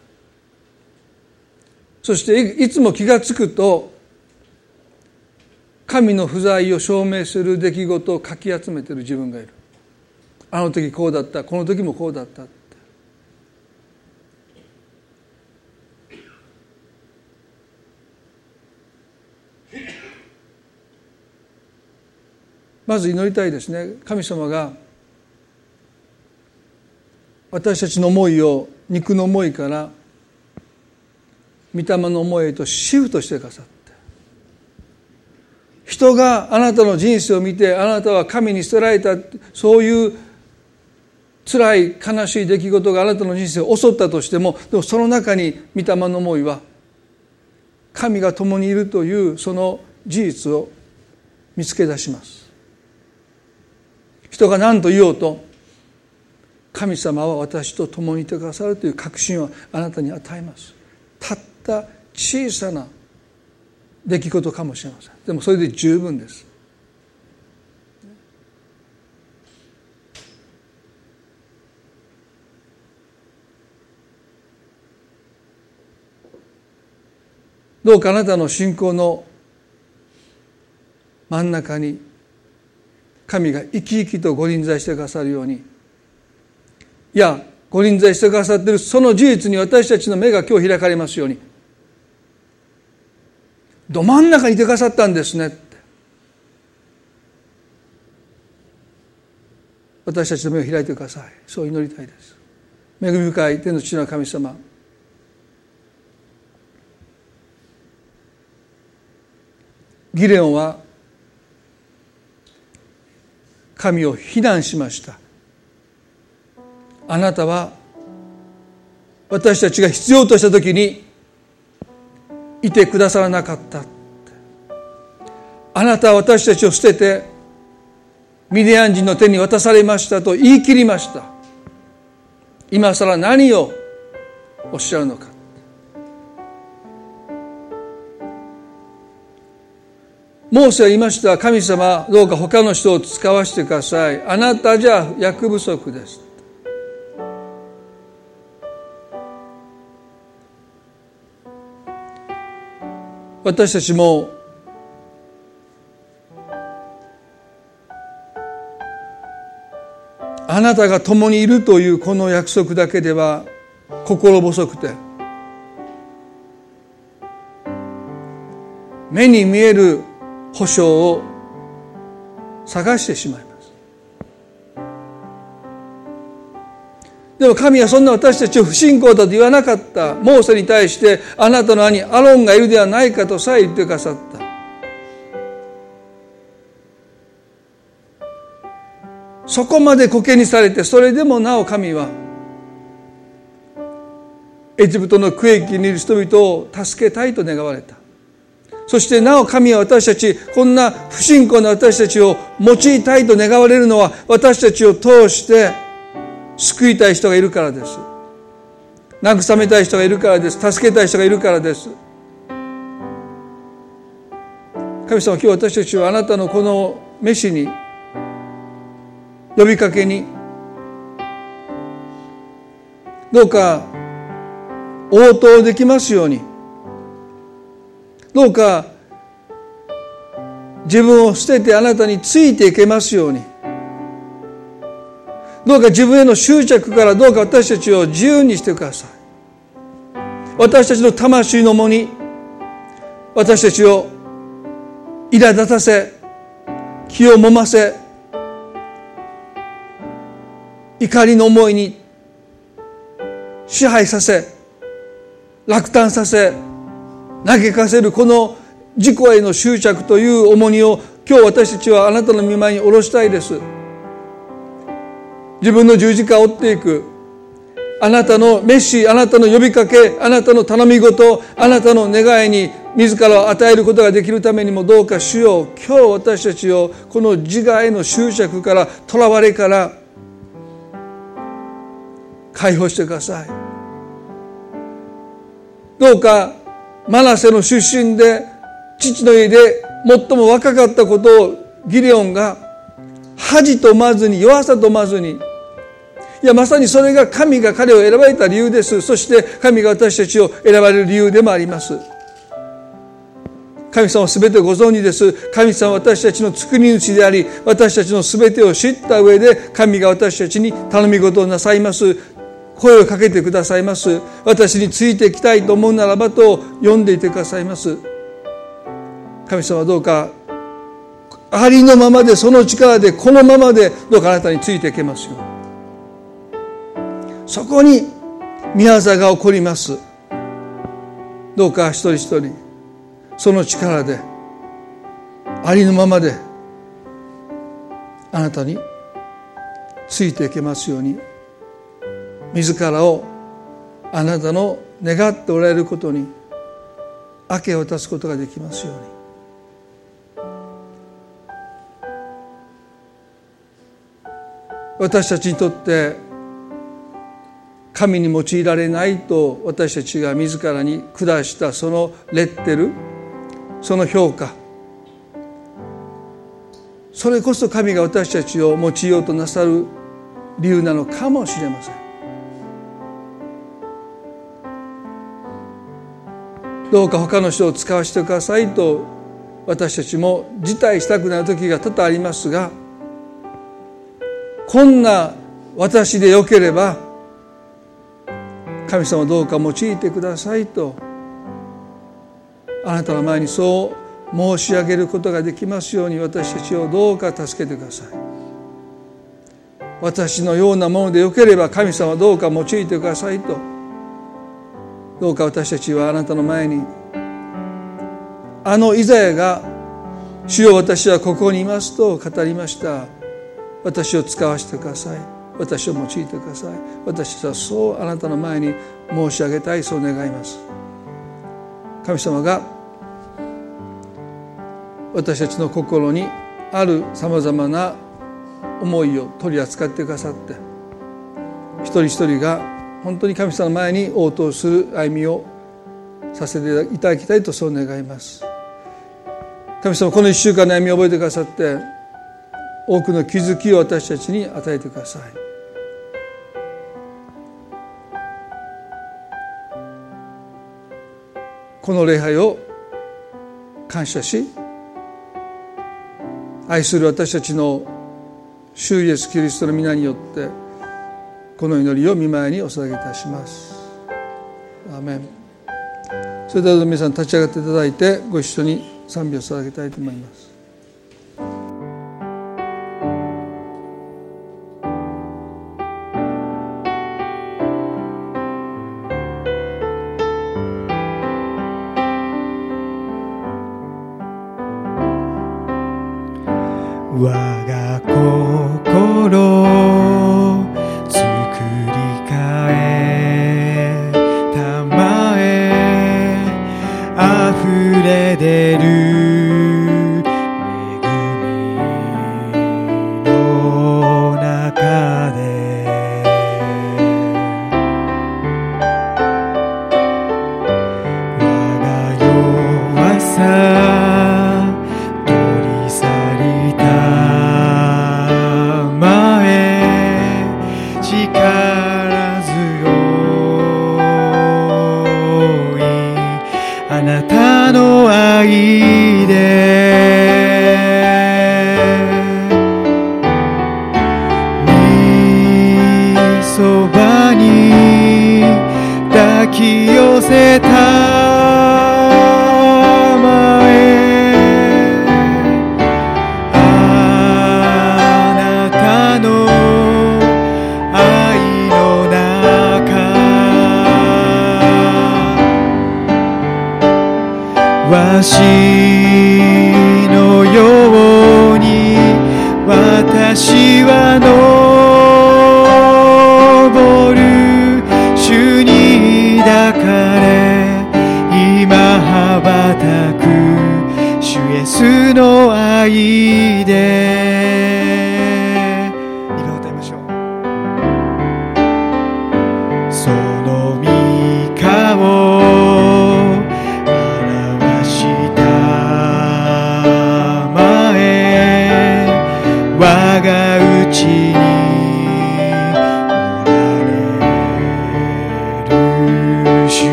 Speaker 1: そしていつも気が付くと神の不在を証明する出来事をかき集めている自分がいる。あの時こうだったこの時もこうだった。まず祈りたいですね。神様が私たちの思いを肉の思いから御霊の思いへとシフトしてくださって。人があなたの人生を見てあなたは神に捨てられた。そういう辛い悲しい出来事があなたの人生を襲ったとしてもでもその中に御霊の思いは神が共にいるというその事実を見つけ出します。人が何と言おうと神様は私と共にいてくださるという確信をあなたに与えます。たった小さな出来事かもしれません。でもそれで十分です。どうかあなたの信仰の真ん中に神が生き生きとご臨在してくださるように。いやご臨在してくださっているその事実に私たちの目が今日開かれますように。ど真ん中にいてくださったんですね。私たちの目を開いてください。そう祈りたいです。恵み深い天の父の神様。ギレオンは神を非難しました。あなたは私たちが必要とした時にいてくださらなかった。あなたは私たちを捨ててミディアン人の手に渡されましたと言い切りました。今更何をおっしゃるのか。モーセは言いました。神様どうか他の人を使わせてください。あなたじゃ役不足です。私たちもあなたが共にいるというこの約束だけでは心細くて目に見える保証を探してしまいます。でも神はそんな私たちを不信仰だと言わなかった。モーセに対してあなたの兄アロンがいるではないかとさえ言ってくださった。そこまでコケにされてそれでもなお神はエジプトの区域にいる人々を助けたいと願われた。そしてなお神は私たちこんな不信仰な私たちを用いたいと願われるのは私たちを通して救いたい人がいるからです。慰めたい人がいるからです。助けたい人がいるからです。神様今日私たちはあなたのこの飯に呼びかけにどうか応答できますように。どうか自分を捨ててあなたについていけますように。どうか自分への執着からどうか私たちを自由にしてください。私たちの魂の重に私たちを苛立たせ気をもませ怒りの思いに支配させ落胆させ嘆かせるこの自己への執着という重荷を今日私たちはあなたの見舞いに下ろしたいです。自分の十字架を追っていく。あなたのメッシあなたの呼びかけあなたの頼み事あなたの願いに自らを与えることができるためにもどうか主よ今日私たちをこの自我への執着からとらわれから解放してください。どうかマナセの出身で父の家で最も若かったことをギレオンが恥とまずに弱さとまずにいやまさにそれが神が彼を選ばれた理由です。そして神が私たちを選ばれる理由でもあります。神様は全てご存知です。神様は私たちの作り主であり私たちの全てを知った上で神が私たちに頼み事をなさいます。声をかけてくださいます。私についていきたいと思うならばと読んでいてくださいます。神様どうかありのままでその力でこのままでどうかあなたについていけますよそこに宮沢が起こります。どうか一人一人その力でありのままであなたについていけますように。自らをあなたの願っておられることに明け渡すことができますように。私たちにとって神に用いられないと私たちが自らに下したそのレッテルその評価それこそ神が私たちを用いようとなさる理由なのかもしれません。どうか他の人を使わせてくださいと私たちも辞退したくなる時が多々ありますがこんな私でよければ神様どうか用いてくださいとあなたの前にそう申し上げることができますように私たちをどうか助けてください。私のようなものでよければ神様どうか用いてくださいとどうか私たちはあなたの前にあのイザヤが「主よ私はここにいます」と語りました。私を使わせてください。私を用いてください。私はそうあなたの前に申し上げたいそう願います。神様が私たちの心にあるさまざまな思いを取り扱ってくださって一人一人が本当に神様の前に応答する歩みをさせていただきたいとそう願います。
Speaker 2: 神様この1週間の歩みを覚えてくださって多くの気づきを私たちに与えてください。この礼拝を感謝し愛する私たちの主イエスキリストの皆によってこの祈りを見舞いにお捧げいたします。アメン。それでは皆さん立ち上がっていただいてご一緒に賛美を捧げたいと思います。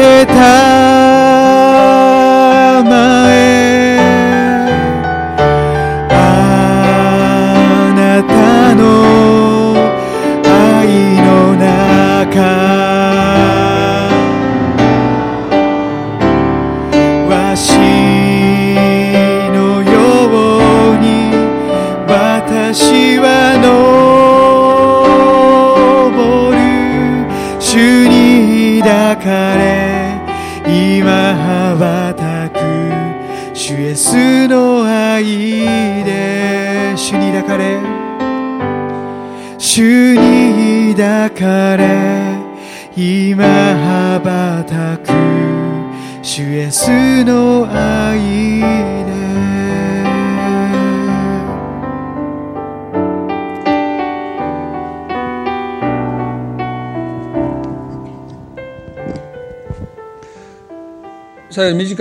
Speaker 1: से था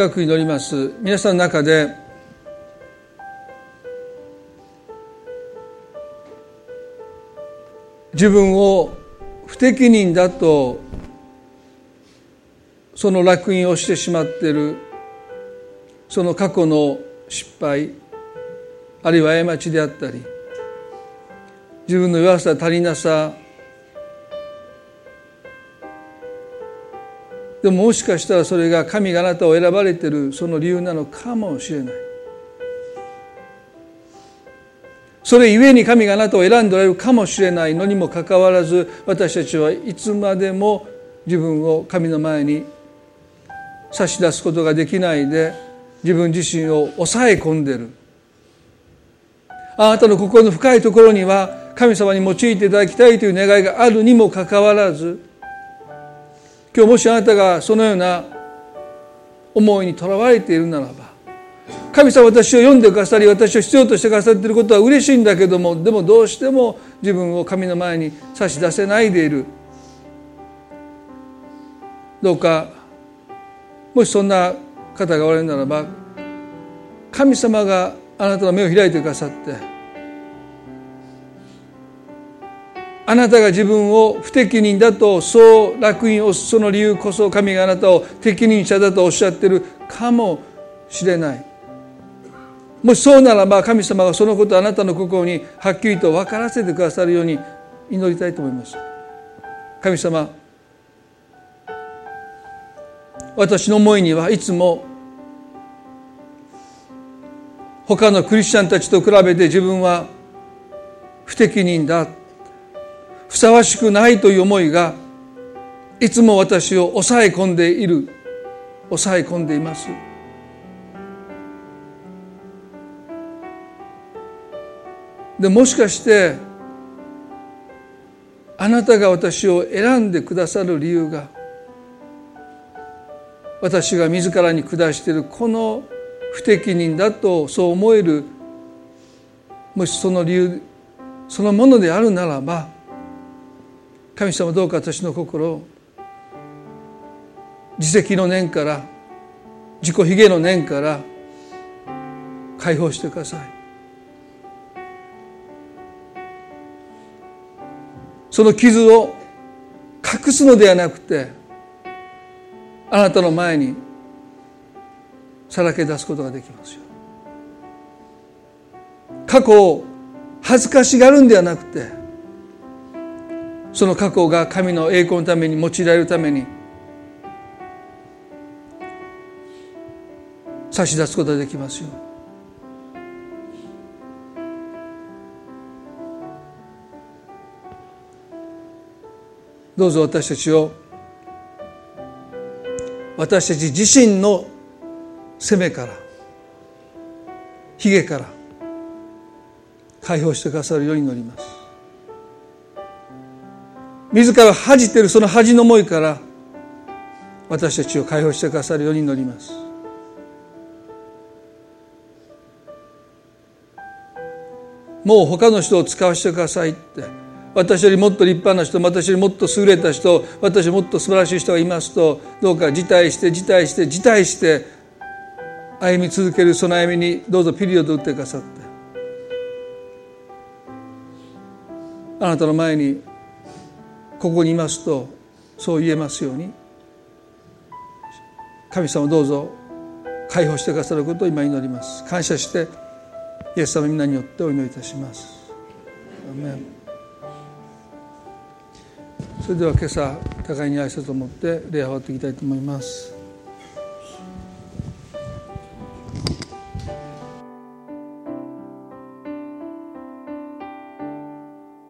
Speaker 1: く祈ります。皆さんの中で自分を不適任だとその烙印をしてしまっているその過去の失敗あるいは過ちであったり自分の弱さ足りなさでももしかしたらそれが神があなたを選ばれているその理由なのかもしれない。それゆえに神があなたを選んでおられるかもしれないのにもかかわらず私たちはいつまでも自分を神の前に差し出すことができないで自分自身を抑え込んでる。あなたの心の深いところには神様に用いていただきたいという願いがあるにもかかわらず今日もしあなたがそのような思いにとらわれているならば神様私を読んでくださり私を必要としてくださっていることは嬉しいんだけどもでもどうしても自分を神の前に差し出せないでいる。どうかもしそんな方がおられるならば神様があなたの目を開いてくださってあなたが自分を不適任だとそう烙印をその理由こそ神があなたを適任者だとおっしゃってるかもしれない。もしそうならば神様がそのことをあなたの心にはっきりと分からせてくださるように祈りたいと思います。神様私の思いにはいつも他のクリスチャンたちと比べて自分は不適任だ。ふさわしくないという思いがいつも私を抑え込んでいる抑え込んでいます。でもしかしてあなたが私を選んでくださる理由が私が自らに下しているこの不適任だとそう思えるもしその理由そのものであるならば神様どうか私の心を自責の念から自己卑下の念から解放してください。その傷を隠すのではなくてあなたの前にさらけ出すことができますよ。過去を恥ずかしがるんではなくてその過去が神の栄光のために用いられるために差し出すことができますよどうぞ私たちを私たち自身の責めから卑下から解放してくださるように祈ります。自ら恥じてるその恥の思いから私たちを解放してくださるように祈ります。もう他の人を使わせてくださいって私よりもっと立派な人私よりもっと優れた人私よりもっと素晴らしい人がいますとどうか辞退して辞退して辞退して歩み続けるその歩みにどうぞピリオド打ってくださって。あなたの前にここにいますとそう言えますように神様どうぞ解放してくださることを今祈ります。感謝してイエス様みんなによってお祈りいたします。それでは今朝互いに挨拶を持って礼を終わっていきたいと思います。